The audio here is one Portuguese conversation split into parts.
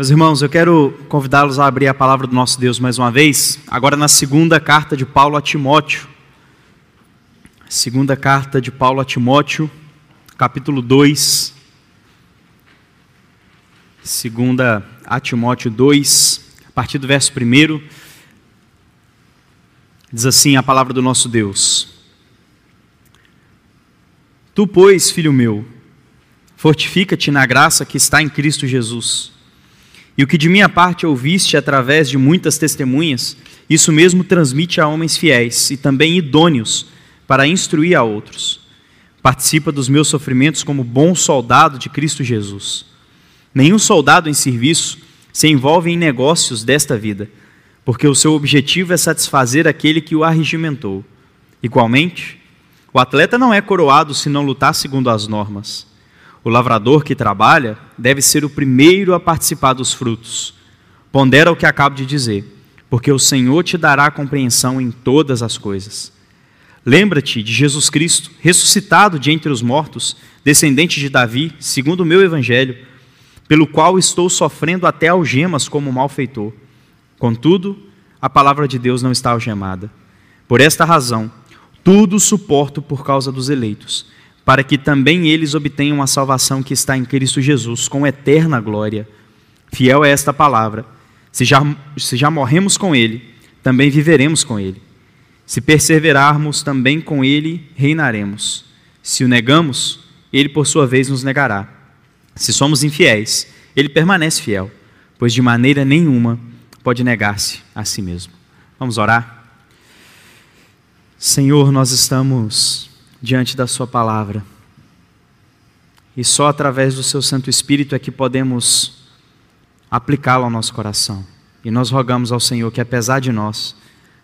Meus irmãos, eu quero convidá-los a abrir a palavra do nosso Deus mais uma vez, agora na segunda carta de Paulo a Timóteo. Segunda carta de Paulo a Timóteo, capítulo 2. Segunda a Timóteo 2, a partir do verso 1. Diz assim a palavra do nosso Deus: Tu, pois, filho meu, fortifica-te na graça que está em Cristo Jesus. E o que de minha parte ouviste através de muitas testemunhas, isso mesmo transmite a homens fiéis e também idôneos para instruir a outros. Participa dos meus sofrimentos como bom soldado de Cristo Jesus. Nenhum soldado em serviço se envolve em negócios desta vida, porque o seu objetivo é satisfazer aquele que o arregimentou. Igualmente, o atleta não é coroado se não lutar segundo as normas. O lavrador que trabalha deve ser o primeiro a participar dos frutos. Pondera o que acabo de dizer, porque o Senhor te dará compreensão em todas as coisas. Lembra-te de Jesus Cristo, ressuscitado de entre os mortos, descendente de Davi, segundo o meu evangelho, pelo qual estou sofrendo até algemas como malfeitor. Contudo, a palavra de Deus não está algemada. Por esta razão, tudo suporto por causa dos eleitos para que também eles obtenham a salvação que está em Cristo Jesus, com eterna glória. Fiel é esta palavra. Se já, se já morremos com Ele, também viveremos com Ele. Se perseverarmos, também com Ele reinaremos. Se o negamos, Ele por sua vez nos negará. Se somos infiéis, Ele permanece fiel, pois de maneira nenhuma pode negar-se a si mesmo. Vamos orar? Senhor, nós estamos diante da Sua palavra. E só através do Seu Santo Espírito é que podemos aplicá-lo ao nosso coração. E nós rogamos ao Senhor que, apesar de nós,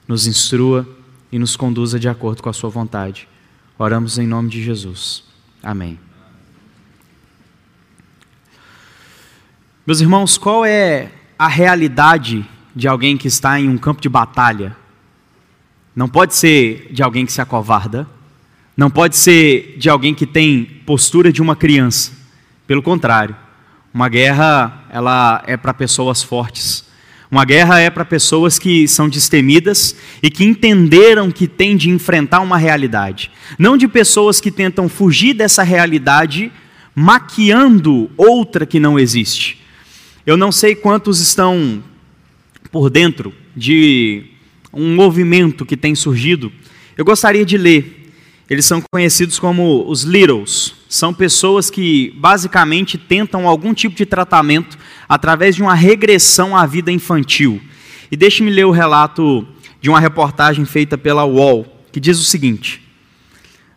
nos instrua e nos conduza de acordo com a Sua vontade. Oramos em nome de Jesus. Amém. Meus irmãos, qual é a realidade de alguém que está em um campo de batalha? Não pode ser de alguém que se acovarda, não pode ser de alguém que tem postura de uma criança. Pelo contrário, uma guerra ela é para pessoas fortes. Uma guerra é para pessoas que são destemidas e que entenderam que têm de enfrentar uma realidade. Não de pessoas que tentam fugir dessa realidade maquiando outra que não existe. Eu não sei quantos estão por dentro de um movimento que tem surgido. Eu gostaria de ler eles são conhecidos como os Littles. São pessoas que basicamente tentam algum tipo de tratamento através de uma regressão à vida infantil. E deixe-me ler o relato de uma reportagem feita pela UOL, que diz o seguinte: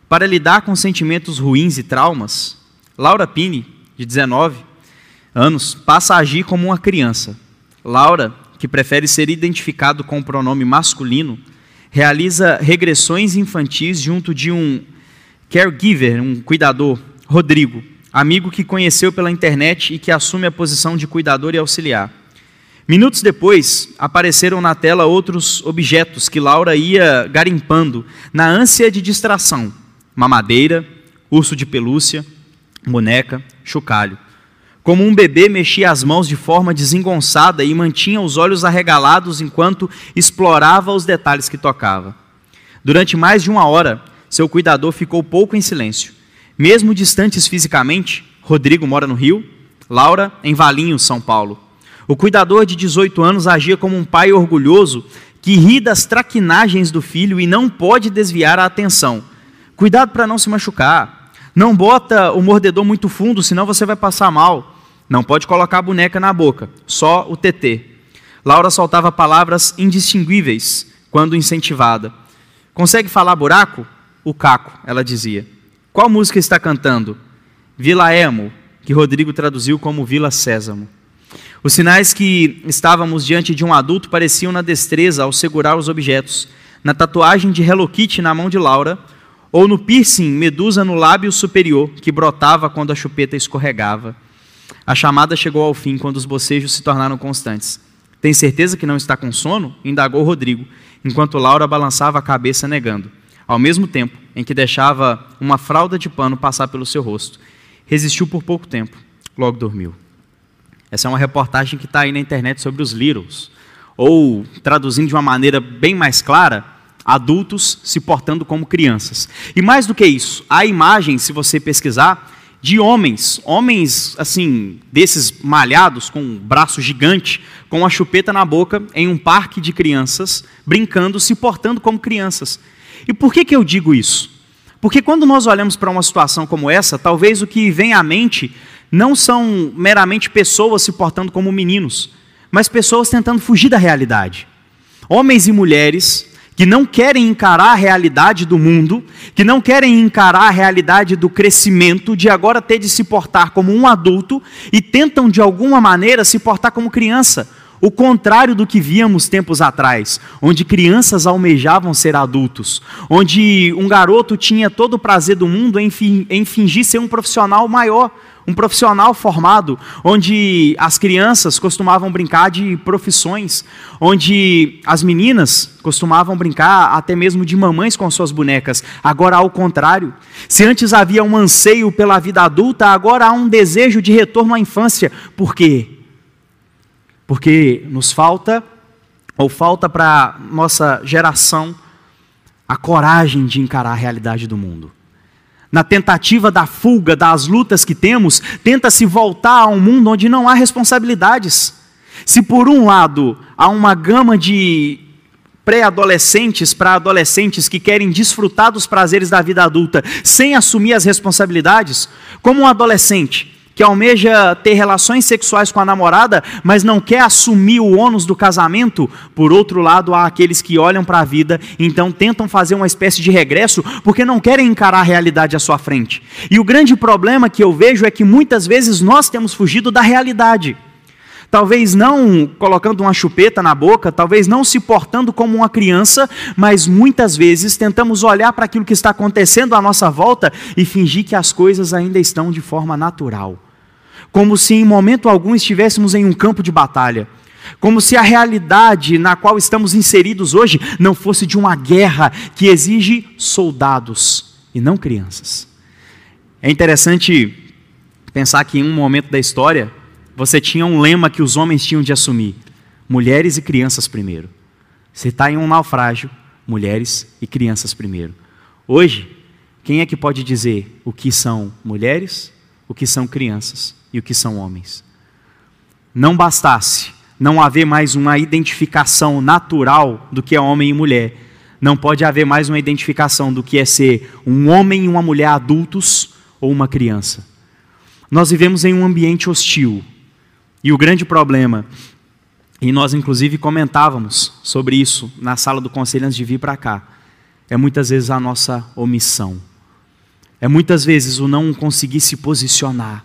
Para lidar com sentimentos ruins e traumas, Laura Pini, de 19 anos, passa a agir como uma criança. Laura, que prefere ser identificado com o pronome masculino, realiza regressões infantis junto de um caregiver, um cuidador, Rodrigo, amigo que conheceu pela internet e que assume a posição de cuidador e auxiliar. Minutos depois, apareceram na tela outros objetos que Laura ia garimpando na ânsia de distração: mamadeira, urso de pelúcia, boneca, chocalho. Como um bebê mexia as mãos de forma desengonçada e mantinha os olhos arregalados enquanto explorava os detalhes que tocava. Durante mais de uma hora, seu cuidador ficou pouco em silêncio. Mesmo distantes fisicamente, Rodrigo mora no Rio, Laura em Valinhos, São Paulo. O cuidador de 18 anos agia como um pai orgulhoso que ri das traquinagens do filho e não pode desviar a atenção. Cuidado para não se machucar. Não bota o mordedor muito fundo, senão você vai passar mal. Não pode colocar a boneca na boca, só o TT. Laura soltava palavras indistinguíveis quando incentivada. Consegue falar buraco? O caco, ela dizia. Qual música está cantando? Vila Emo, que Rodrigo traduziu como Vila Sésamo. Os sinais que estávamos diante de um adulto pareciam na destreza ao segurar os objetos. Na tatuagem de Hello Kitty na mão de Laura, ou no piercing medusa no lábio superior, que brotava quando a chupeta escorregava. A chamada chegou ao fim quando os bocejos se tornaram constantes. Tem certeza que não está com sono? indagou Rodrigo, enquanto Laura balançava a cabeça negando, ao mesmo tempo em que deixava uma fralda de pano passar pelo seu rosto. Resistiu por pouco tempo, logo dormiu. Essa é uma reportagem que está aí na internet sobre os Littles. Ou, traduzindo de uma maneira bem mais clara, adultos se portando como crianças. E mais do que isso, há imagens, se você pesquisar, de homens, homens assim, desses malhados, com um braço gigante, com a chupeta na boca, em um parque de crianças, brincando, se portando como crianças. E por que, que eu digo isso? Porque quando nós olhamos para uma situação como essa, talvez o que vem à mente não são meramente pessoas se portando como meninos, mas pessoas tentando fugir da realidade. Homens e mulheres que não querem encarar a realidade do mundo, que não querem encarar a realidade do crescimento, de agora ter de se portar como um adulto e tentam de alguma maneira se portar como criança. O contrário do que víamos tempos atrás, onde crianças almejavam ser adultos, onde um garoto tinha todo o prazer do mundo em, fingir ser um profissional maior, um profissional formado, onde as crianças costumavam brincar de profissões, onde as meninas costumavam brincar até mesmo de mamães com suas bonecas. Agora, ao contrário, se antes havia um anseio pela vida adulta, agora há um desejo de retorno à infância. Por quê? Porque nos falta, ou falta para nossa geração, a coragem de encarar a realidade do mundo na tentativa da fuga das lutas que temos, tenta se voltar a um mundo onde não há responsabilidades. Se por um lado há uma gama de pré-adolescentes para adolescentes que querem desfrutar dos prazeres da vida adulta sem assumir as responsabilidades, como um adolescente que almeja ter relações sexuais com a namorada, mas não quer assumir o ônus do casamento, por outro lado, há aqueles que olham para a vida, então tentam fazer uma espécie de regresso, porque não querem encarar a realidade à sua frente. E o grande problema que eu vejo é que muitas vezes nós temos fugido da realidade. Talvez não colocando uma chupeta na boca, talvez não se portando como uma criança, mas muitas vezes tentamos olhar para aquilo que está acontecendo à nossa volta e fingir que as coisas ainda estão de forma natural como se em momento algum estivéssemos em um campo de batalha. Como se a realidade na qual estamos inseridos hoje não fosse de uma guerra que exige soldados e não crianças. É interessante pensar que em um momento da história você tinha um lema que os homens tinham de assumir: mulheres e crianças primeiro. Você está em um naufrágio, mulheres e crianças primeiro. Hoje, quem é que pode dizer o que são mulheres, o que são crianças? E o que são homens. Não bastasse não haver mais uma identificação natural do que é homem e mulher, não pode haver mais uma identificação do que é ser um homem e uma mulher adultos ou uma criança. Nós vivemos em um ambiente hostil. E o grande problema, e nós inclusive comentávamos sobre isso na sala do conselho antes de vir para cá, é muitas vezes a nossa omissão. É muitas vezes o não conseguir se posicionar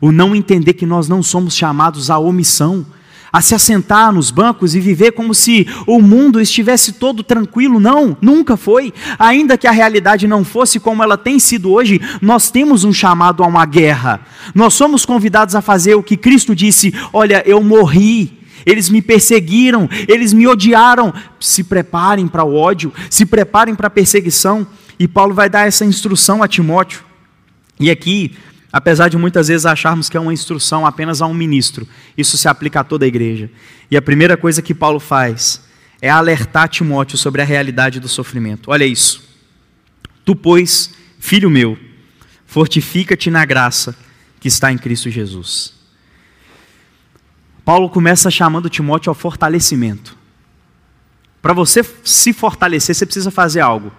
o não entender que nós não somos chamados à omissão, a se assentar nos bancos e viver como se o mundo estivesse todo tranquilo. Não, nunca foi. Ainda que a realidade não fosse como ela tem sido hoje, nós temos um chamado a uma guerra. Nós somos convidados a fazer o que Cristo disse: Olha, eu morri. Eles me perseguiram, eles me odiaram. Se preparem para o ódio, se preparem para a perseguição. E Paulo vai dar essa instrução a Timóteo. E aqui, Apesar de muitas vezes acharmos que é uma instrução apenas a um ministro, isso se aplica a toda a igreja. E a primeira coisa que Paulo faz é alertar Timóteo sobre a realidade do sofrimento. Olha isso. Tu, pois, filho meu, fortifica-te na graça que está em Cristo Jesus. Paulo começa chamando Timóteo ao fortalecimento. Para você se fortalecer, você precisa fazer algo.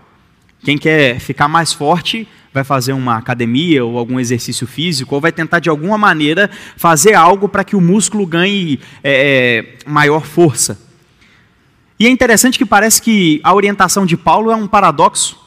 Quem quer ficar mais forte vai fazer uma academia ou algum exercício físico, ou vai tentar de alguma maneira fazer algo para que o músculo ganhe é, é, maior força. E é interessante que parece que a orientação de Paulo é um paradoxo.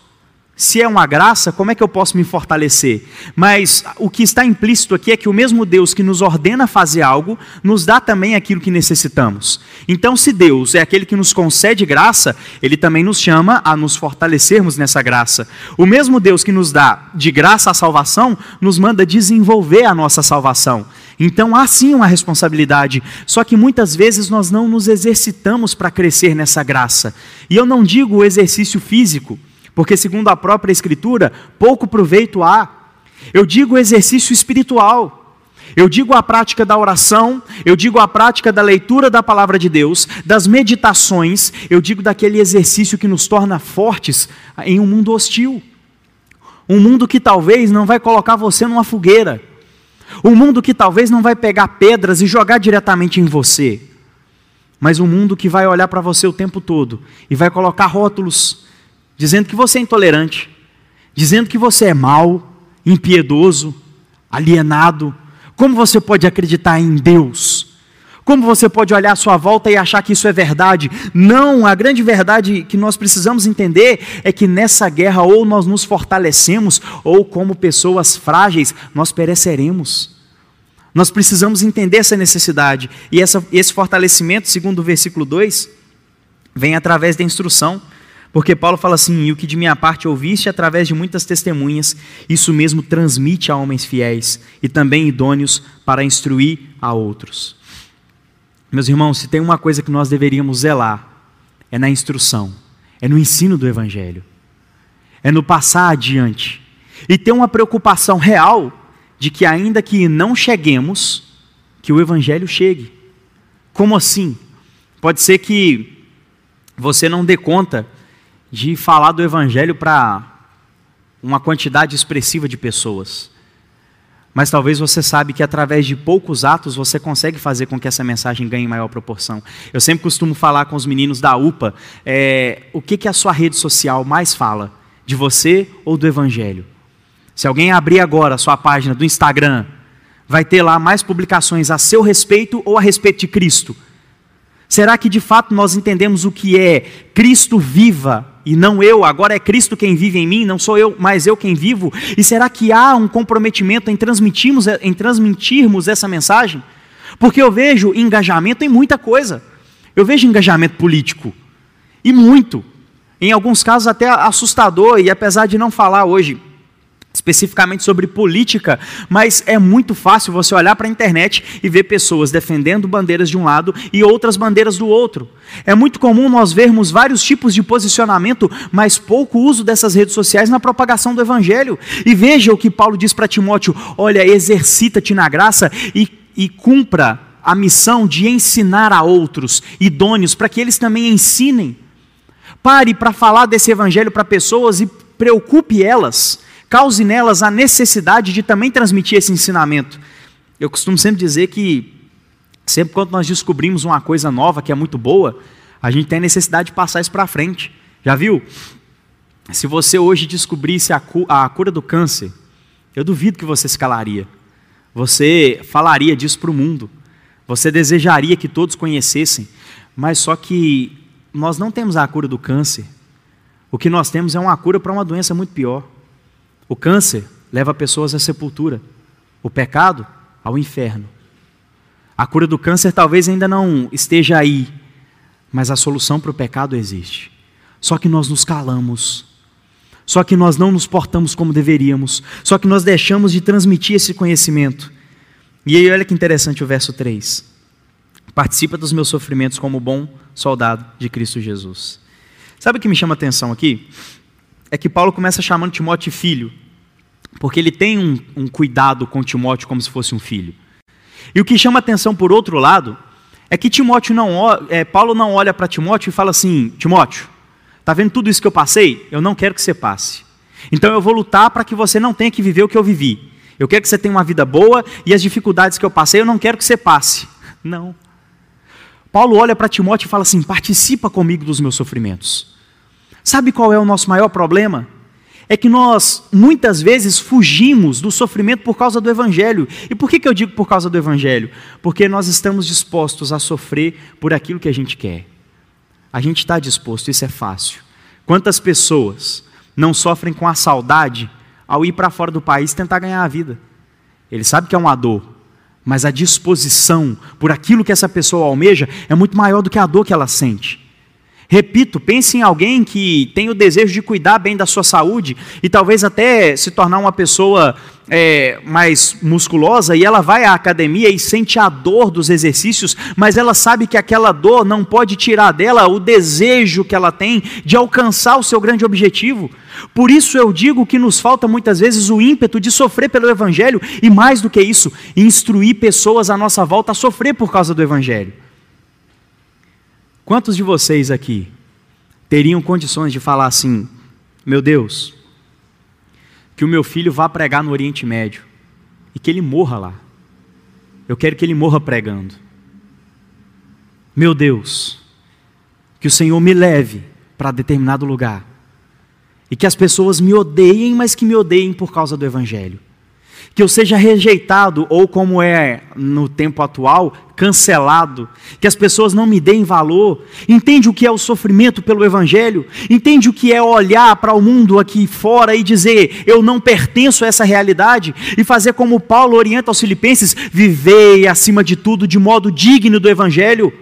Se é uma graça, como é que eu posso me fortalecer? Mas o que está implícito aqui é que o mesmo Deus que nos ordena fazer algo, nos dá também aquilo que necessitamos. Então, se Deus é aquele que nos concede graça, Ele também nos chama a nos fortalecermos nessa graça. O mesmo Deus que nos dá de graça a salvação, nos manda desenvolver a nossa salvação. Então há sim uma responsabilidade, só que muitas vezes nós não nos exercitamos para crescer nessa graça. E eu não digo o exercício físico porque, segundo a própria Escritura, pouco proveito há. Eu digo exercício espiritual. Eu digo a prática da oração, eu digo a prática da leitura da palavra de Deus, das meditações, eu digo daquele exercício que nos torna fortes em um mundo hostil. Um mundo que talvez não vai colocar você numa fogueira. Um mundo que talvez não vai pegar pedras e jogar diretamente em você. Mas um mundo que vai olhar para você o tempo todo e vai colocar rótulos dizendo que você é intolerante, dizendo que você é mau, impiedoso, alienado. Como você pode acreditar em Deus? Como você pode olhar à sua volta e achar que isso é verdade? Não, a grande verdade que nós precisamos entender é que nessa guerra ou nós nos fortalecemos, ou como pessoas frágeis, nós pereceremos. Nós precisamos entender essa necessidade. E essa, esse fortalecimento, segundo o versículo 2, vem através da instrução. Porque Paulo fala assim: e o que de minha parte ouviste através de muitas testemunhas, isso mesmo transmite a homens fiéis e também idôneos para instruir a outros. Meus irmãos, se tem uma coisa que nós deveríamos zelar, é na instrução, é no ensino do Evangelho, é no passar adiante. E ter uma preocupação real de que, ainda que não cheguemos, que o Evangelho chegue. Como assim? Pode ser que você não dê conta de falar do Evangelho para uma quantidade expressiva de pessoas. Mas talvez você sabe que através de poucos atos você consegue fazer com que essa mensagem ganhe maior proporção. Eu sempre costumo falar com os meninos da UPA, é, o que, que a sua rede social mais fala? De você ou do Evangelho? Se alguém abrir agora a sua página do Instagram, vai ter lá mais publicações a seu respeito ou a respeito de Cristo. Será que de fato nós entendemos o que é Cristo viva e não eu, agora é Cristo quem vive em mim, não sou eu, mas eu quem vivo? E será que há um comprometimento em transmitirmos, em transmitirmos essa mensagem? Porque eu vejo engajamento em muita coisa. Eu vejo engajamento político, e muito. Em alguns casos até assustador, e apesar de não falar hoje especificamente sobre política, mas é muito fácil você olhar para a internet e ver pessoas defendendo bandeiras de um lado e outras bandeiras do outro. É muito comum nós vermos vários tipos de posicionamento, mas pouco uso dessas redes sociais na propagação do evangelho. E veja o que Paulo diz para Timóteo: olha, exercita-te na graça e, e cumpra a missão de ensinar a outros idôneos para que eles também ensinem. Pare para falar desse evangelho para pessoas e preocupe elas cause nelas a necessidade de também transmitir esse ensinamento. Eu costumo sempre dizer que, sempre quando nós descobrimos uma coisa nova que é muito boa, a gente tem a necessidade de passar isso para frente. Já viu? Se você hoje descobrisse a, cu a cura do câncer, eu duvido que você se calaria. Você falaria disso para o mundo. Você desejaria que todos conhecessem. Mas só que nós não temos a cura do câncer. O que nós temos é uma cura para uma doença muito pior. O câncer leva pessoas à sepultura, o pecado ao inferno. A cura do câncer talvez ainda não esteja aí, mas a solução para o pecado existe. Só que nós nos calamos, só que nós não nos portamos como deveríamos, só que nós deixamos de transmitir esse conhecimento. E aí, olha que interessante o verso 3. Participa dos meus sofrimentos como bom soldado de Cristo Jesus. Sabe o que me chama a atenção aqui? É que Paulo começa chamando Timóteo de filho, porque ele tem um, um cuidado com Timóteo como se fosse um filho. E o que chama atenção por outro lado é que Timóteo não, é, Paulo não olha para Timóteo e fala assim: Timóteo, tá vendo tudo isso que eu passei? Eu não quero que você passe. Então eu vou lutar para que você não tenha que viver o que eu vivi. Eu quero que você tenha uma vida boa e as dificuldades que eu passei, eu não quero que você passe. Não. Paulo olha para Timóteo e fala assim: participa comigo dos meus sofrimentos. Sabe qual é o nosso maior problema? É que nós muitas vezes fugimos do sofrimento por causa do Evangelho. E por que, que eu digo por causa do Evangelho? Porque nós estamos dispostos a sofrer por aquilo que a gente quer. A gente está disposto, isso é fácil. Quantas pessoas não sofrem com a saudade ao ir para fora do país tentar ganhar a vida? Ele sabe que é uma dor, mas a disposição por aquilo que essa pessoa almeja é muito maior do que a dor que ela sente. Repito, pense em alguém que tem o desejo de cuidar bem da sua saúde e talvez até se tornar uma pessoa é, mais musculosa e ela vai à academia e sente a dor dos exercícios, mas ela sabe que aquela dor não pode tirar dela o desejo que ela tem de alcançar o seu grande objetivo. Por isso eu digo que nos falta muitas vezes o ímpeto de sofrer pelo Evangelho e mais do que isso, instruir pessoas à nossa volta a sofrer por causa do Evangelho. Quantos de vocês aqui teriam condições de falar assim: meu Deus, que o meu filho vá pregar no Oriente Médio e que ele morra lá. Eu quero que ele morra pregando. Meu Deus, que o Senhor me leve para determinado lugar e que as pessoas me odeiem, mas que me odeiem por causa do Evangelho que eu seja rejeitado, ou como é no tempo atual, cancelado, que as pessoas não me deem valor, entende o que é o sofrimento pelo Evangelho, entende o que é olhar para o mundo aqui fora e dizer, eu não pertenço a essa realidade, e fazer como Paulo orienta aos Filipenses, vivei acima de tudo de modo digno do Evangelho.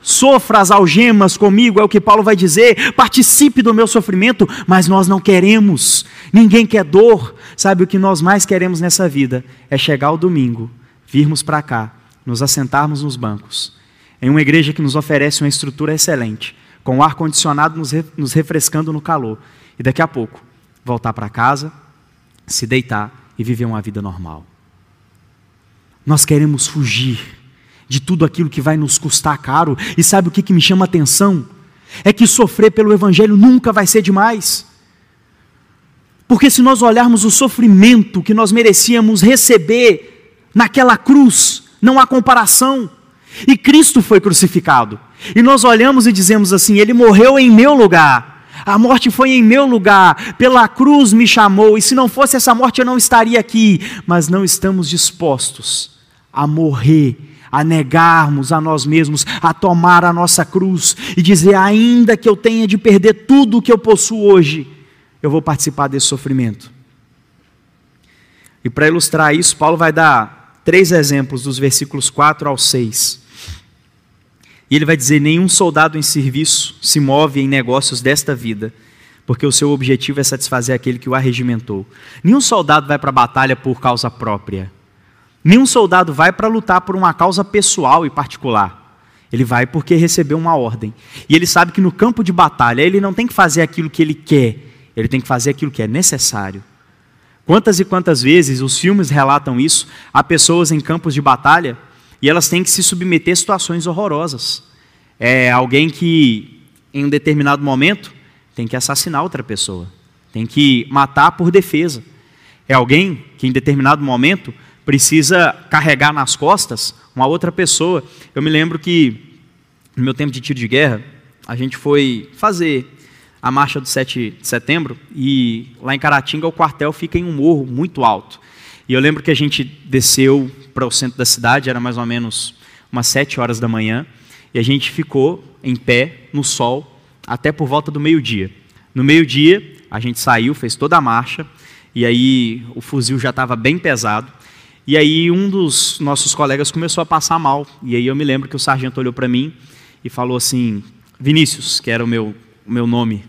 Sofra as algemas comigo, é o que Paulo vai dizer. Participe do meu sofrimento, mas nós não queremos. Ninguém quer dor. Sabe o que nós mais queremos nessa vida? É chegar ao domingo, virmos para cá, nos assentarmos nos bancos, em uma igreja que nos oferece uma estrutura excelente, com o ar-condicionado nos, re nos refrescando no calor, e daqui a pouco voltar para casa, se deitar e viver uma vida normal. Nós queremos fugir de tudo aquilo que vai nos custar caro. E sabe o que, que me chama a atenção? É que sofrer pelo Evangelho nunca vai ser demais. Porque se nós olharmos o sofrimento que nós merecíamos receber naquela cruz, não há comparação. E Cristo foi crucificado. E nós olhamos e dizemos assim: Ele morreu em meu lugar. A morte foi em meu lugar, pela cruz me chamou, e se não fosse essa morte eu não estaria aqui. Mas não estamos dispostos a morrer a negarmos a nós mesmos, a tomar a nossa cruz e dizer: ainda que eu tenha de perder tudo o que eu possuo hoje, eu vou participar desse sofrimento. E para ilustrar isso, Paulo vai dar três exemplos dos versículos 4 ao 6. E ele vai dizer: Nenhum soldado em serviço se move em negócios desta vida, porque o seu objetivo é satisfazer aquele que o arregimentou. Nenhum soldado vai para a batalha por causa própria. Nenhum soldado vai para lutar por uma causa pessoal e particular. Ele vai porque recebeu uma ordem. E ele sabe que no campo de batalha ele não tem que fazer aquilo que ele quer, ele tem que fazer aquilo que é necessário. Quantas e quantas vezes os filmes relatam isso a pessoas em campos de batalha e elas têm que se submeter a situações horrorosas. É alguém que, em um determinado momento, tem que assassinar outra pessoa, tem que matar por defesa. É alguém que, em determinado momento, precisa carregar nas costas uma outra pessoa. Eu me lembro que, no meu tempo de tiro de guerra, a gente foi fazer a marcha do 7 de setembro e lá em Caratinga o quartel fica em um morro muito alto. E eu lembro que a gente desceu para o centro da cidade, era mais ou menos umas 7 horas da manhã, e a gente ficou em pé no sol até por volta do meio-dia. No meio-dia, a gente saiu, fez toda a marcha, e aí o fuzil já estava bem pesado. E aí um dos nossos colegas começou a passar mal. E aí eu me lembro que o sargento olhou para mim e falou assim: Vinícius, que era o meu, o meu nome,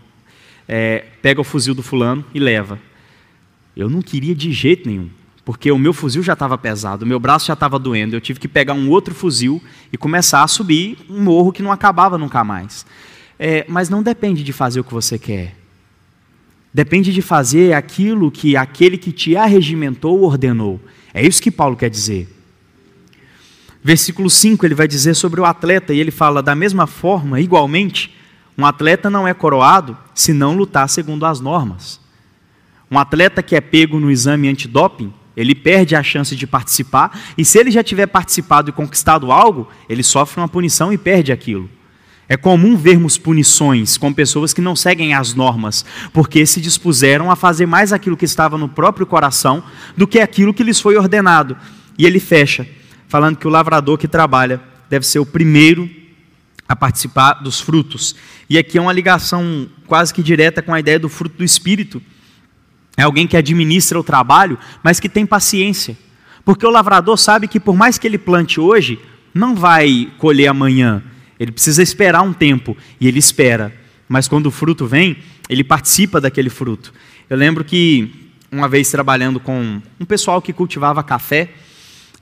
é, pega o fuzil do fulano e leva. Eu não queria de jeito nenhum, porque o meu fuzil já estava pesado, o meu braço já estava doendo. Eu tive que pegar um outro fuzil e começar a subir um morro que não acabava nunca mais. É, mas não depende de fazer o que você quer. Depende de fazer aquilo que aquele que te arregimentou ordenou. É isso que Paulo quer dizer. Versículo 5 ele vai dizer sobre o atleta, e ele fala: da mesma forma, igualmente, um atleta não é coroado se não lutar segundo as normas. Um atleta que é pego no exame antidoping, ele perde a chance de participar, e se ele já tiver participado e conquistado algo, ele sofre uma punição e perde aquilo. É comum vermos punições com pessoas que não seguem as normas, porque se dispuseram a fazer mais aquilo que estava no próprio coração do que aquilo que lhes foi ordenado. E ele fecha, falando que o lavrador que trabalha deve ser o primeiro a participar dos frutos. E aqui é uma ligação quase que direta com a ideia do fruto do espírito. É alguém que administra o trabalho, mas que tem paciência. Porque o lavrador sabe que por mais que ele plante hoje, não vai colher amanhã ele precisa esperar um tempo, e ele espera. mas quando o fruto vem, ele participa daquele fruto. Eu lembro que uma vez trabalhando com um pessoal que cultivava café,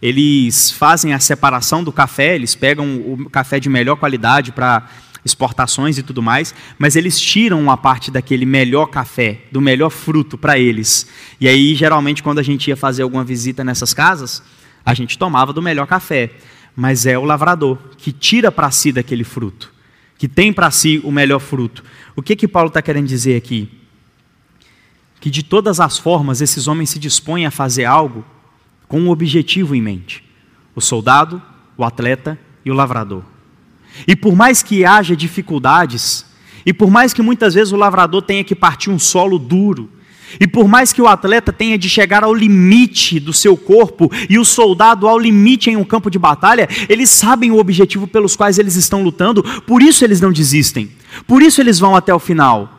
eles fazem a separação do café, eles pegam o café de melhor qualidade para exportações e tudo mais, mas eles tiram uma parte daquele melhor café, do melhor fruto para eles. E aí, geralmente, quando a gente ia fazer alguma visita nessas casas, a gente tomava do melhor café. Mas é o lavrador que tira para si daquele fruto, que tem para si o melhor fruto. O que que Paulo está querendo dizer aqui? Que de todas as formas esses homens se dispõem a fazer algo com um objetivo em mente: o soldado, o atleta e o lavrador. E por mais que haja dificuldades, e por mais que muitas vezes o lavrador tenha que partir um solo duro, e por mais que o atleta tenha de chegar ao limite do seu corpo e o soldado ao limite em um campo de batalha, eles sabem o objetivo pelos quais eles estão lutando, por isso eles não desistem, por isso eles vão até o final.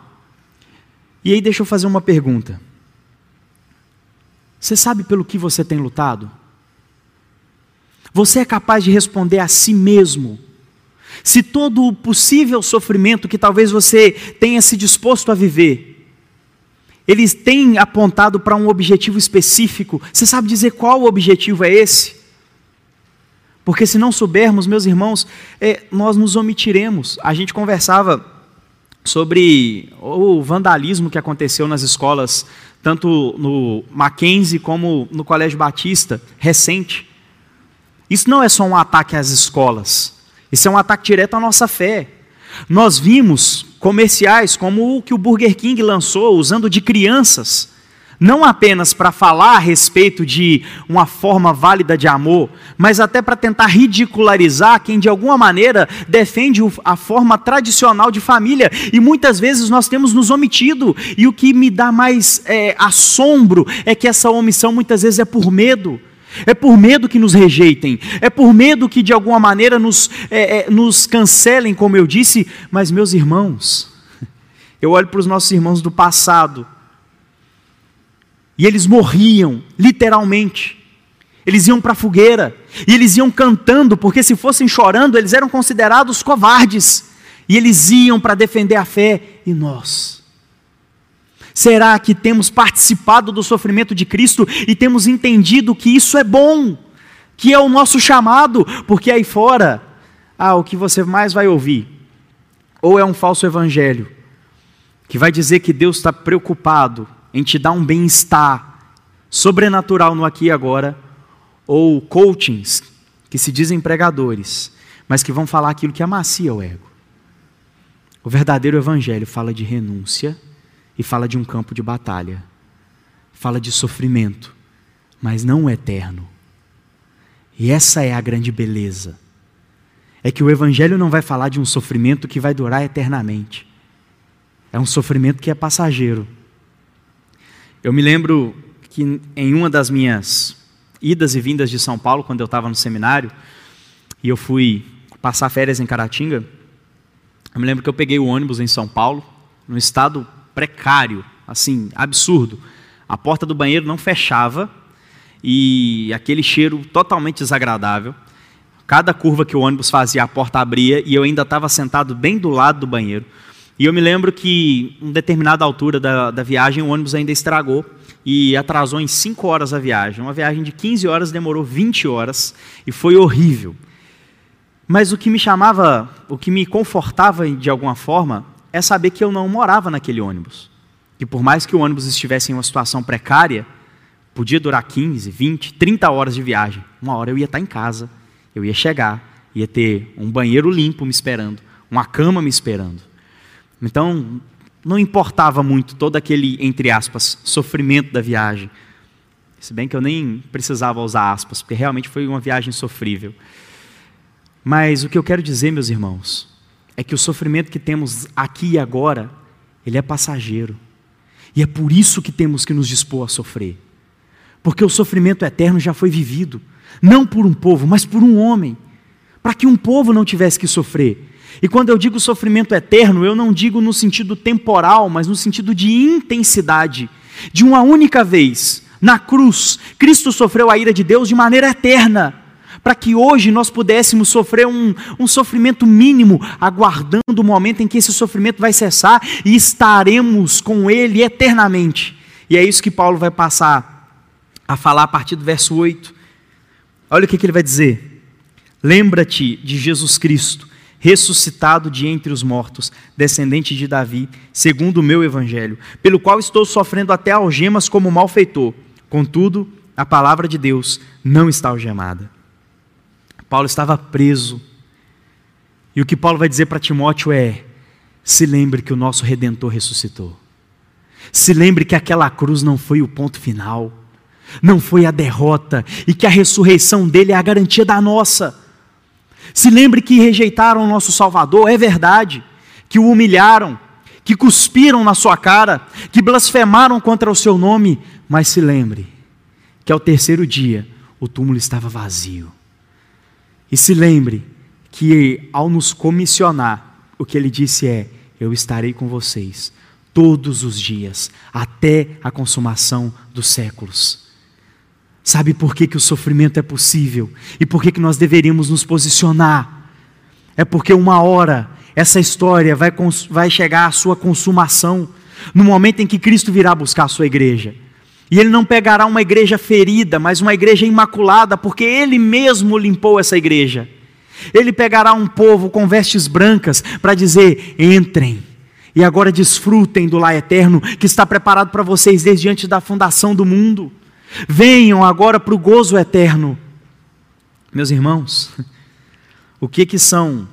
E aí, deixa eu fazer uma pergunta: Você sabe pelo que você tem lutado? Você é capaz de responder a si mesmo se todo o possível sofrimento que talvez você tenha se disposto a viver, eles têm apontado para um objetivo específico, você sabe dizer qual objetivo é esse? Porque se não soubermos, meus irmãos, é, nós nos omitiremos. A gente conversava sobre o vandalismo que aconteceu nas escolas, tanto no Mackenzie como no Colégio Batista, recente. Isso não é só um ataque às escolas. Isso é um ataque direto à nossa fé. Nós vimos comerciais como o que o Burger King lançou, usando de crianças, não apenas para falar a respeito de uma forma válida de amor, mas até para tentar ridicularizar quem de alguma maneira defende a forma tradicional de família. E muitas vezes nós temos nos omitido, e o que me dá mais é, assombro é que essa omissão muitas vezes é por medo. É por medo que nos rejeitem, é por medo que de alguma maneira nos, é, é, nos cancelem, como eu disse, mas meus irmãos, eu olho para os nossos irmãos do passado, e eles morriam, literalmente. Eles iam para a fogueira, e eles iam cantando, porque se fossem chorando, eles eram considerados covardes, e eles iam para defender a fé, e nós? Será que temos participado do sofrimento de Cristo e temos entendido que isso é bom, que é o nosso chamado? Porque aí fora, ah, o que você mais vai ouvir, ou é um falso evangelho, que vai dizer que Deus está preocupado em te dar um bem-estar sobrenatural no aqui e agora, ou coachings que se dizem pregadores, mas que vão falar aquilo que amacia o ego. O verdadeiro evangelho fala de renúncia e fala de um campo de batalha. Fala de sofrimento, mas não eterno. E essa é a grande beleza. É que o Evangelho não vai falar de um sofrimento que vai durar eternamente. É um sofrimento que é passageiro. Eu me lembro que em uma das minhas idas e vindas de São Paulo, quando eu estava no seminário, e eu fui passar férias em Caratinga, eu me lembro que eu peguei o ônibus em São Paulo, no estado precário, assim, absurdo. A porta do banheiro não fechava e aquele cheiro totalmente desagradável. Cada curva que o ônibus fazia, a porta abria e eu ainda estava sentado bem do lado do banheiro. E eu me lembro que, em determinada altura da, da viagem, o ônibus ainda estragou e atrasou em 5 horas a viagem. Uma viagem de 15 horas demorou 20 horas e foi horrível. Mas o que me chamava, o que me confortava de alguma forma, é saber que eu não morava naquele ônibus. Que por mais que o ônibus estivesse em uma situação precária, podia durar 15, 20, 30 horas de viagem. Uma hora eu ia estar em casa, eu ia chegar, ia ter um banheiro limpo me esperando, uma cama me esperando. Então, não importava muito todo aquele, entre aspas, sofrimento da viagem. Se bem que eu nem precisava usar aspas, porque realmente foi uma viagem sofrível. Mas o que eu quero dizer, meus irmãos, é que o sofrimento que temos aqui e agora, ele é passageiro. E é por isso que temos que nos dispor a sofrer. Porque o sofrimento eterno já foi vivido, não por um povo, mas por um homem, para que um povo não tivesse que sofrer. E quando eu digo sofrimento eterno, eu não digo no sentido temporal, mas no sentido de intensidade, de uma única vez, na cruz, Cristo sofreu a ira de Deus de maneira eterna para que hoje nós pudéssemos sofrer um, um sofrimento mínimo, aguardando o momento em que esse sofrimento vai cessar e estaremos com Ele eternamente. E é isso que Paulo vai passar a falar a partir do verso 8. Olha o que, que ele vai dizer. Lembra-te de Jesus Cristo, ressuscitado de entre os mortos, descendente de Davi, segundo o meu evangelho, pelo qual estou sofrendo até algemas como malfeitor. Contudo, a palavra de Deus não está algemada. Paulo estava preso. E o que Paulo vai dizer para Timóteo é: se lembre que o nosso redentor ressuscitou. Se lembre que aquela cruz não foi o ponto final, não foi a derrota, e que a ressurreição dele é a garantia da nossa. Se lembre que rejeitaram o nosso Salvador, é verdade, que o humilharam, que cuspiram na sua cara, que blasfemaram contra o seu nome, mas se lembre que ao terceiro dia o túmulo estava vazio. E se lembre que ao nos comissionar, o que ele disse é: Eu estarei com vocês todos os dias, até a consumação dos séculos. Sabe por que, que o sofrimento é possível? E por que, que nós deveríamos nos posicionar? É porque uma hora essa história vai, vai chegar à sua consumação, no momento em que Cristo virá buscar a sua igreja. E ele não pegará uma igreja ferida, mas uma igreja imaculada, porque ele mesmo limpou essa igreja. Ele pegará um povo com vestes brancas para dizer: entrem, e agora desfrutem do lar eterno que está preparado para vocês desde antes da fundação do mundo. Venham agora para o gozo eterno. Meus irmãos, o que que são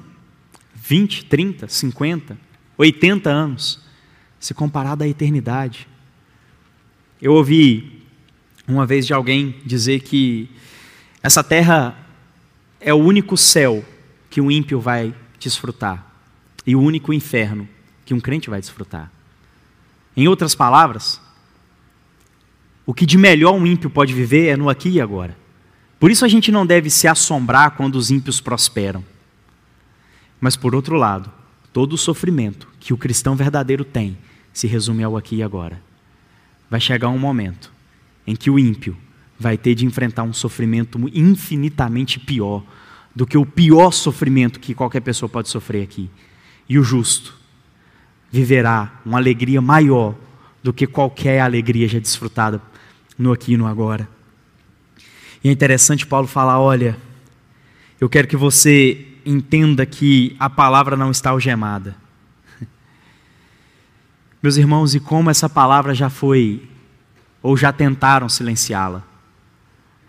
20, 30, 50, 80 anos se comparado à eternidade? Eu ouvi uma vez de alguém dizer que essa terra é o único céu que o ímpio vai desfrutar e o único inferno que um crente vai desfrutar. Em outras palavras, o que de melhor um ímpio pode viver é no aqui e agora. Por isso a gente não deve se assombrar quando os ímpios prosperam. Mas por outro lado, todo o sofrimento que o cristão verdadeiro tem se resume ao aqui e agora. Vai chegar um momento em que o ímpio vai ter de enfrentar um sofrimento infinitamente pior do que o pior sofrimento que qualquer pessoa pode sofrer aqui. E o justo viverá uma alegria maior do que qualquer alegria já desfrutada no aqui e no agora. E é interessante Paulo falar: olha, eu quero que você entenda que a palavra não está algemada. Meus irmãos, e como essa palavra já foi, ou já tentaram silenciá-la.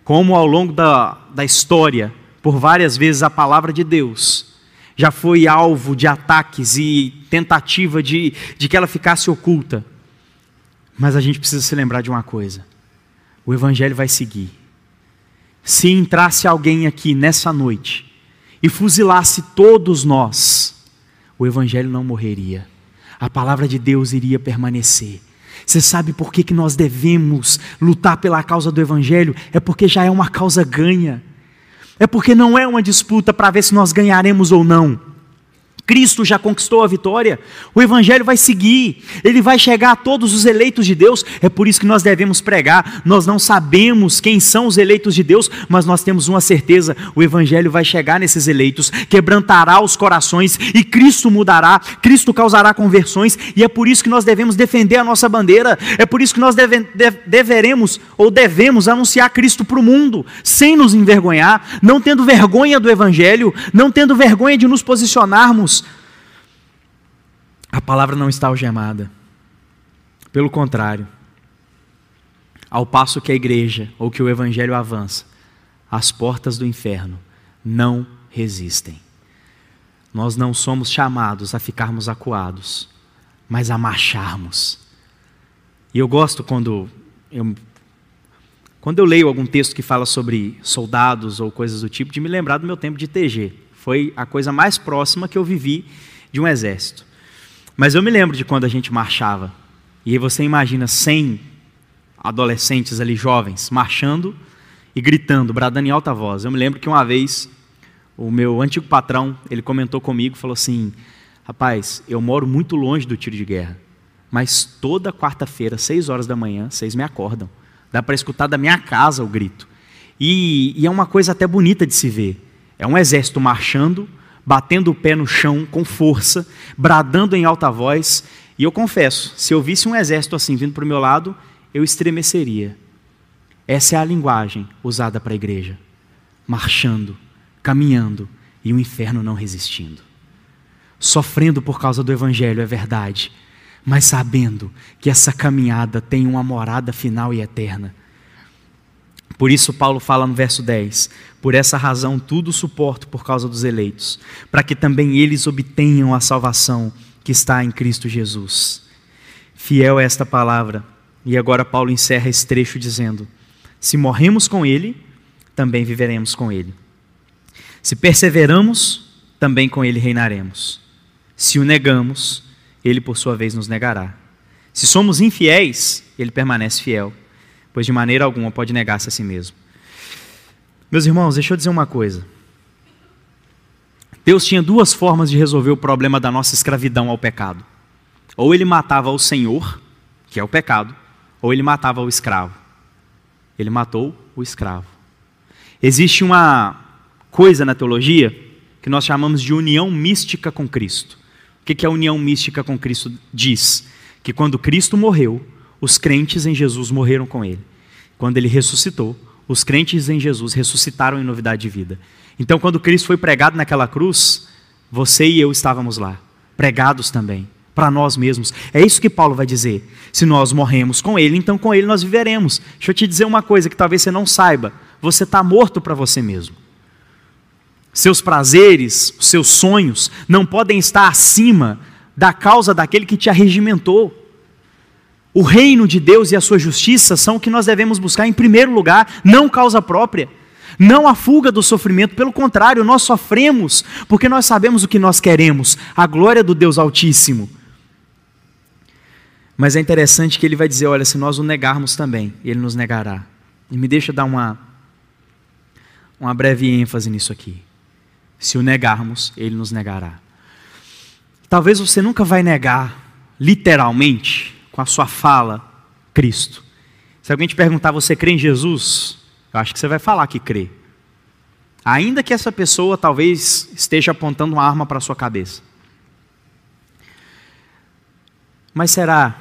Como ao longo da, da história, por várias vezes, a palavra de Deus já foi alvo de ataques e tentativa de, de que ela ficasse oculta. Mas a gente precisa se lembrar de uma coisa: o Evangelho vai seguir. Se entrasse alguém aqui nessa noite e fuzilasse todos nós, o Evangelho não morreria, a palavra de Deus iria permanecer. Você sabe por que, que nós devemos lutar pela causa do Evangelho? É porque já é uma causa ganha. É porque não é uma disputa para ver se nós ganharemos ou não. Cristo já conquistou a vitória, o Evangelho vai seguir, ele vai chegar a todos os eleitos de Deus, é por isso que nós devemos pregar. Nós não sabemos quem são os eleitos de Deus, mas nós temos uma certeza: o Evangelho vai chegar nesses eleitos, quebrantará os corações e Cristo mudará, Cristo causará conversões, e é por isso que nós devemos defender a nossa bandeira, é por isso que nós deve, deveremos ou devemos anunciar Cristo para o mundo, sem nos envergonhar, não tendo vergonha do Evangelho, não tendo vergonha de nos posicionarmos a palavra não está algemada. Pelo contrário, ao passo que a igreja ou que o evangelho avança, as portas do inferno não resistem. Nós não somos chamados a ficarmos acuados, mas a marcharmos. E eu gosto quando eu, quando eu leio algum texto que fala sobre soldados ou coisas do tipo, de me lembrar do meu tempo de TG. Foi a coisa mais próxima que eu vivi de um exército. Mas eu me lembro de quando a gente marchava. E aí você imagina 100 adolescentes ali, jovens, marchando e gritando, bradando em alta voz. Eu me lembro que uma vez o meu antigo patrão, ele comentou comigo, falou assim: "Rapaz, eu moro muito longe do tiro de guerra, mas toda quarta-feira, seis horas da manhã, vocês me acordam. Dá para escutar da minha casa o grito. E, e é uma coisa até bonita de se ver. É um exército marchando, batendo o pé no chão com força, bradando em alta voz. E eu confesso, se eu visse um exército assim vindo para o meu lado, eu estremeceria. Essa é a linguagem usada para a igreja. Marchando, caminhando e o inferno não resistindo. Sofrendo por causa do evangelho, é verdade, mas sabendo que essa caminhada tem uma morada final e eterna. Por isso, Paulo fala no verso 10: Por essa razão, tudo suporto por causa dos eleitos, para que também eles obtenham a salvação que está em Cristo Jesus. Fiel é esta palavra. E agora, Paulo encerra esse trecho dizendo: Se morremos com Ele, também viveremos com Ele. Se perseveramos, também com Ele reinaremos. Se o negamos, Ele por sua vez nos negará. Se somos infiéis, Ele permanece fiel pois de maneira alguma pode negar-se a si mesmo. Meus irmãos, deixa eu dizer uma coisa. Deus tinha duas formas de resolver o problema da nossa escravidão ao pecado. Ou ele matava o Senhor, que é o pecado, ou ele matava o escravo. Ele matou o escravo. Existe uma coisa na teologia que nós chamamos de união mística com Cristo. O que, que a união mística com Cristo diz? Que quando Cristo morreu, os crentes em Jesus morreram com ele. Quando ele ressuscitou, os crentes em Jesus ressuscitaram em novidade de vida. Então, quando Cristo foi pregado naquela cruz, você e eu estávamos lá, pregados também, para nós mesmos. É isso que Paulo vai dizer. Se nós morremos com Ele, então com Ele nós viveremos. Deixa eu te dizer uma coisa que talvez você não saiba: você está morto para você mesmo. Seus prazeres, seus sonhos não podem estar acima da causa daquele que te arregimentou. O reino de Deus e a sua justiça são o que nós devemos buscar em primeiro lugar, não causa própria. Não a fuga do sofrimento, pelo contrário, nós sofremos porque nós sabemos o que nós queremos, a glória do Deus Altíssimo. Mas é interessante que ele vai dizer: olha, se nós o negarmos também, ele nos negará. E me deixa dar uma, uma breve ênfase nisso aqui. Se o negarmos, ele nos negará. Talvez você nunca vai negar, literalmente, com a sua fala Cristo. Se alguém te perguntar, você crê em Jesus? Eu acho que você vai falar que crê. Ainda que essa pessoa talvez esteja apontando uma arma para a sua cabeça. Mas será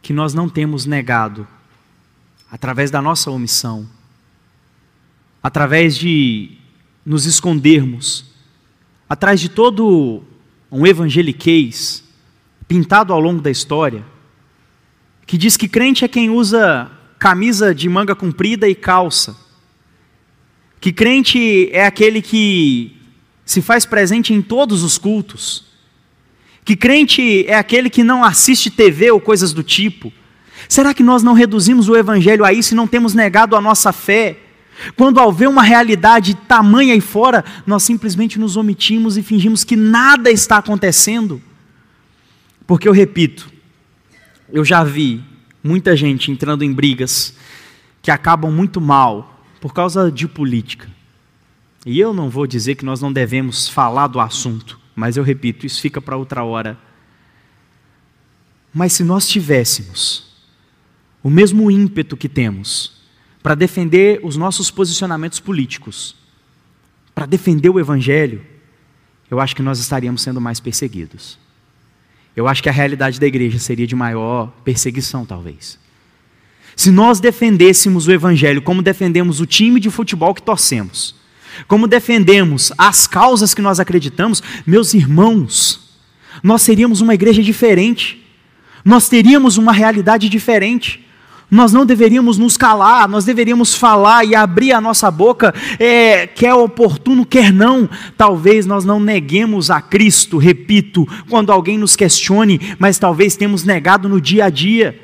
que nós não temos negado, através da nossa omissão, através de nos escondermos, atrás de todo um evangeliquez pintado ao longo da história, que diz que crente é quem usa camisa de manga comprida e calça. Que crente é aquele que se faz presente em todos os cultos. Que crente é aquele que não assiste TV ou coisas do tipo. Será que nós não reduzimos o evangelho a isso e não temos negado a nossa fé? Quando ao ver uma realidade tamanha aí fora, nós simplesmente nos omitimos e fingimos que nada está acontecendo. Porque eu repito, eu já vi muita gente entrando em brigas que acabam muito mal por causa de política. E eu não vou dizer que nós não devemos falar do assunto, mas eu repito, isso fica para outra hora. Mas se nós tivéssemos o mesmo ímpeto que temos para defender os nossos posicionamentos políticos, para defender o Evangelho, eu acho que nós estaríamos sendo mais perseguidos eu acho que a realidade da igreja seria de maior perseguição, talvez. Se nós defendêssemos o Evangelho como defendemos o time de futebol que torcemos, como defendemos as causas que nós acreditamos, meus irmãos, nós seríamos uma igreja diferente, nós teríamos uma realidade diferente. Nós não deveríamos nos calar, nós deveríamos falar e abrir a nossa boca, é, quer oportuno, quer não. Talvez nós não neguemos a Cristo, repito, quando alguém nos questione, mas talvez temos negado no dia a dia.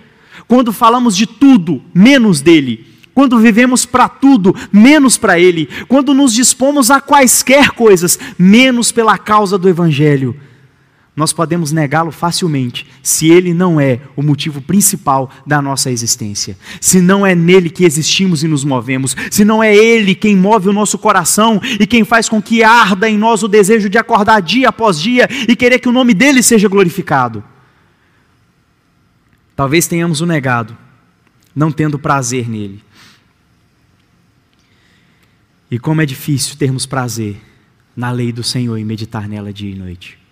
Quando falamos de tudo, menos dele. Quando vivemos para tudo, menos para ele. Quando nos dispomos a quaisquer coisas, menos pela causa do Evangelho nós podemos negá-lo facilmente se ele não é o motivo principal da nossa existência. Se não é nele que existimos e nos movemos, se não é ele quem move o nosso coração e quem faz com que arda em nós o desejo de acordar dia após dia e querer que o nome dele seja glorificado. Talvez tenhamos o negado, não tendo prazer nele. E como é difícil termos prazer na lei do Senhor e meditar nela dia e noite.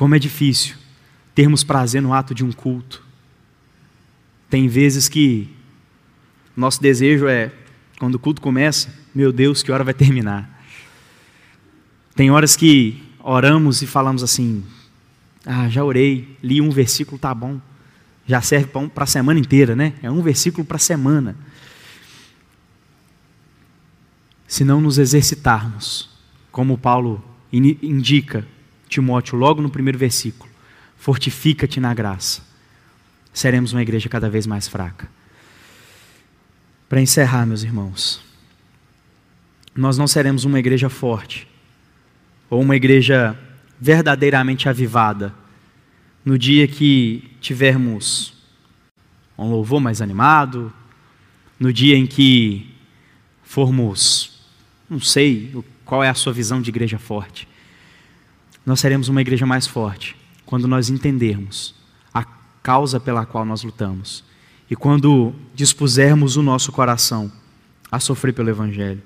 Como é difícil termos prazer no ato de um culto. Tem vezes que nosso desejo é, quando o culto começa, meu Deus, que hora vai terminar? Tem horas que oramos e falamos assim: ah, já orei, li um versículo, tá bom. Já serve para a semana inteira, né? É um versículo para a semana. Se não nos exercitarmos, como Paulo indica Timóteo logo no primeiro versículo, fortifica-te na graça, seremos uma igreja cada vez mais fraca. Para encerrar, meus irmãos, nós não seremos uma igreja forte, ou uma igreja verdadeiramente avivada, no dia que tivermos um louvor mais animado, no dia em que formos, não sei qual é a sua visão de igreja forte, nós seremos uma igreja mais forte quando nós entendermos a causa pela qual nós lutamos e quando dispusermos o nosso coração a sofrer pelo Evangelho.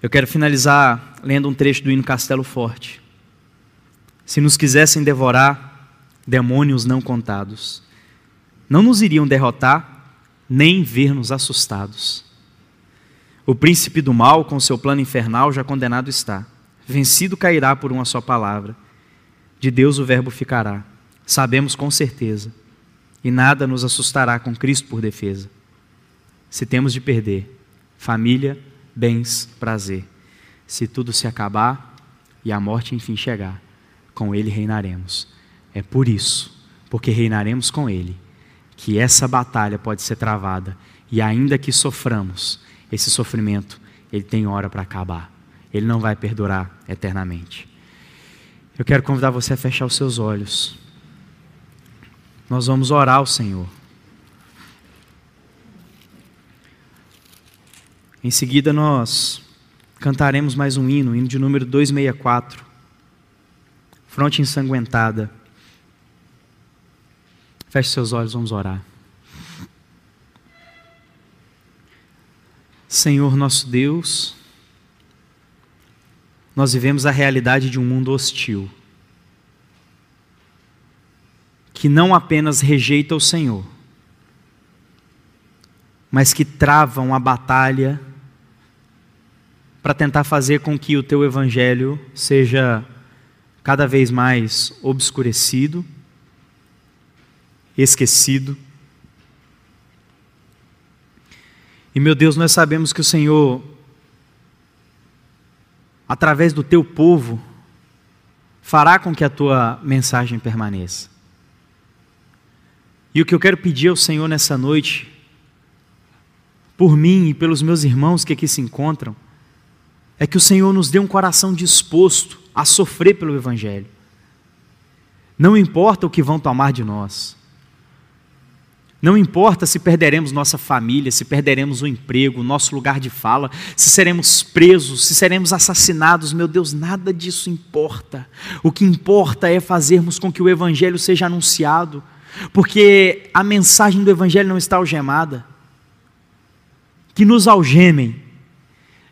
Eu quero finalizar lendo um trecho do hino Castelo Forte. Se nos quisessem devorar, demônios não contados, não nos iriam derrotar, nem ver-nos assustados. O príncipe do mal, com seu plano infernal, já condenado está. Vencido cairá por uma só palavra. De Deus o Verbo ficará. Sabemos com certeza e nada nos assustará com Cristo por defesa. Se temos de perder família, bens, prazer, se tudo se acabar e a morte enfim chegar, com Ele reinaremos. É por isso, porque reinaremos com Ele, que essa batalha pode ser travada e ainda que soframos, esse sofrimento, ele tem hora para acabar. Ele não vai perdurar eternamente. Eu quero convidar você a fechar os seus olhos. Nós vamos orar ao Senhor. Em seguida, nós cantaremos mais um hino, hino de número 264. Fronte ensanguentada. Feche seus olhos, vamos orar. Senhor nosso Deus, nós vivemos a realidade de um mundo hostil que não apenas rejeita o Senhor, mas que trava uma batalha para tentar fazer com que o teu evangelho seja cada vez mais obscurecido, esquecido. E meu Deus, nós sabemos que o Senhor, através do teu povo, fará com que a tua mensagem permaneça. E o que eu quero pedir ao Senhor nessa noite, por mim e pelos meus irmãos que aqui se encontram, é que o Senhor nos dê um coração disposto a sofrer pelo Evangelho. Não importa o que vão tomar de nós. Não importa se perderemos nossa família, se perderemos o emprego, nosso lugar de fala, se seremos presos, se seremos assassinados, meu Deus, nada disso importa. O que importa é fazermos com que o Evangelho seja anunciado, porque a mensagem do Evangelho não está algemada. Que nos algemem,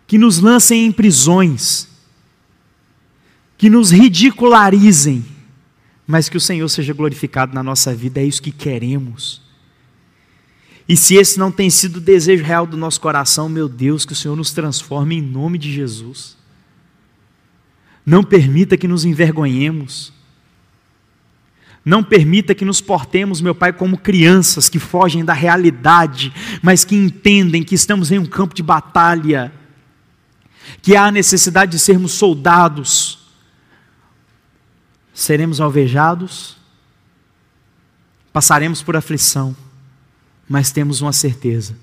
que nos lancem em prisões, que nos ridicularizem, mas que o Senhor seja glorificado na nossa vida, é isso que queremos. E se esse não tem sido o desejo real do nosso coração, meu Deus, que o Senhor nos transforme em nome de Jesus. Não permita que nos envergonhemos. Não permita que nos portemos, meu Pai, como crianças que fogem da realidade, mas que entendem que estamos em um campo de batalha, que há necessidade de sermos soldados. Seremos alvejados, passaremos por aflição, mas temos uma certeza: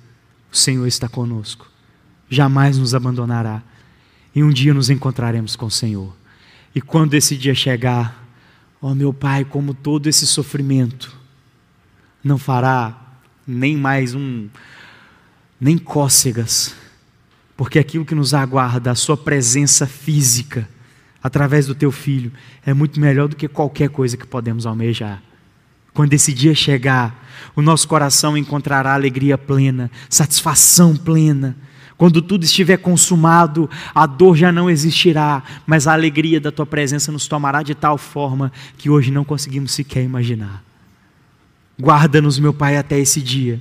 o Senhor está conosco, jamais nos abandonará, e um dia nos encontraremos com o Senhor. E quando esse dia chegar, Ó meu Pai, como todo esse sofrimento não fará nem mais um, nem cócegas, porque aquilo que nos aguarda, a Sua presença física, através do Teu Filho, é muito melhor do que qualquer coisa que podemos almejar. Quando esse dia chegar, o nosso coração encontrará alegria plena, satisfação plena, Quando tudo estiver consumado, a dor já não existirá, mas a alegria da tua presença nos tomará de tal forma que hoje não conseguimos sequer imaginar. Guarda-nos, meu Pai, até esse dia.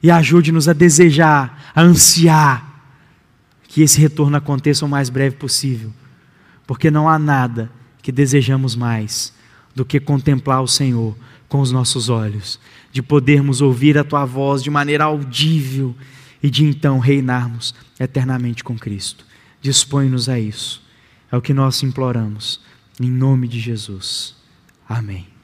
E ajude-nos a desejar, a ansiar que esse retorno aconteça o mais breve possível, porque não há nada que desejamos mais do que contemplar o Senhor com os nossos olhos, de podermos ouvir a tua voz de maneira audível e de então reinarmos eternamente com Cristo. Dispõe-nos a isso. É o que nós imploramos, em nome de Jesus. Amém.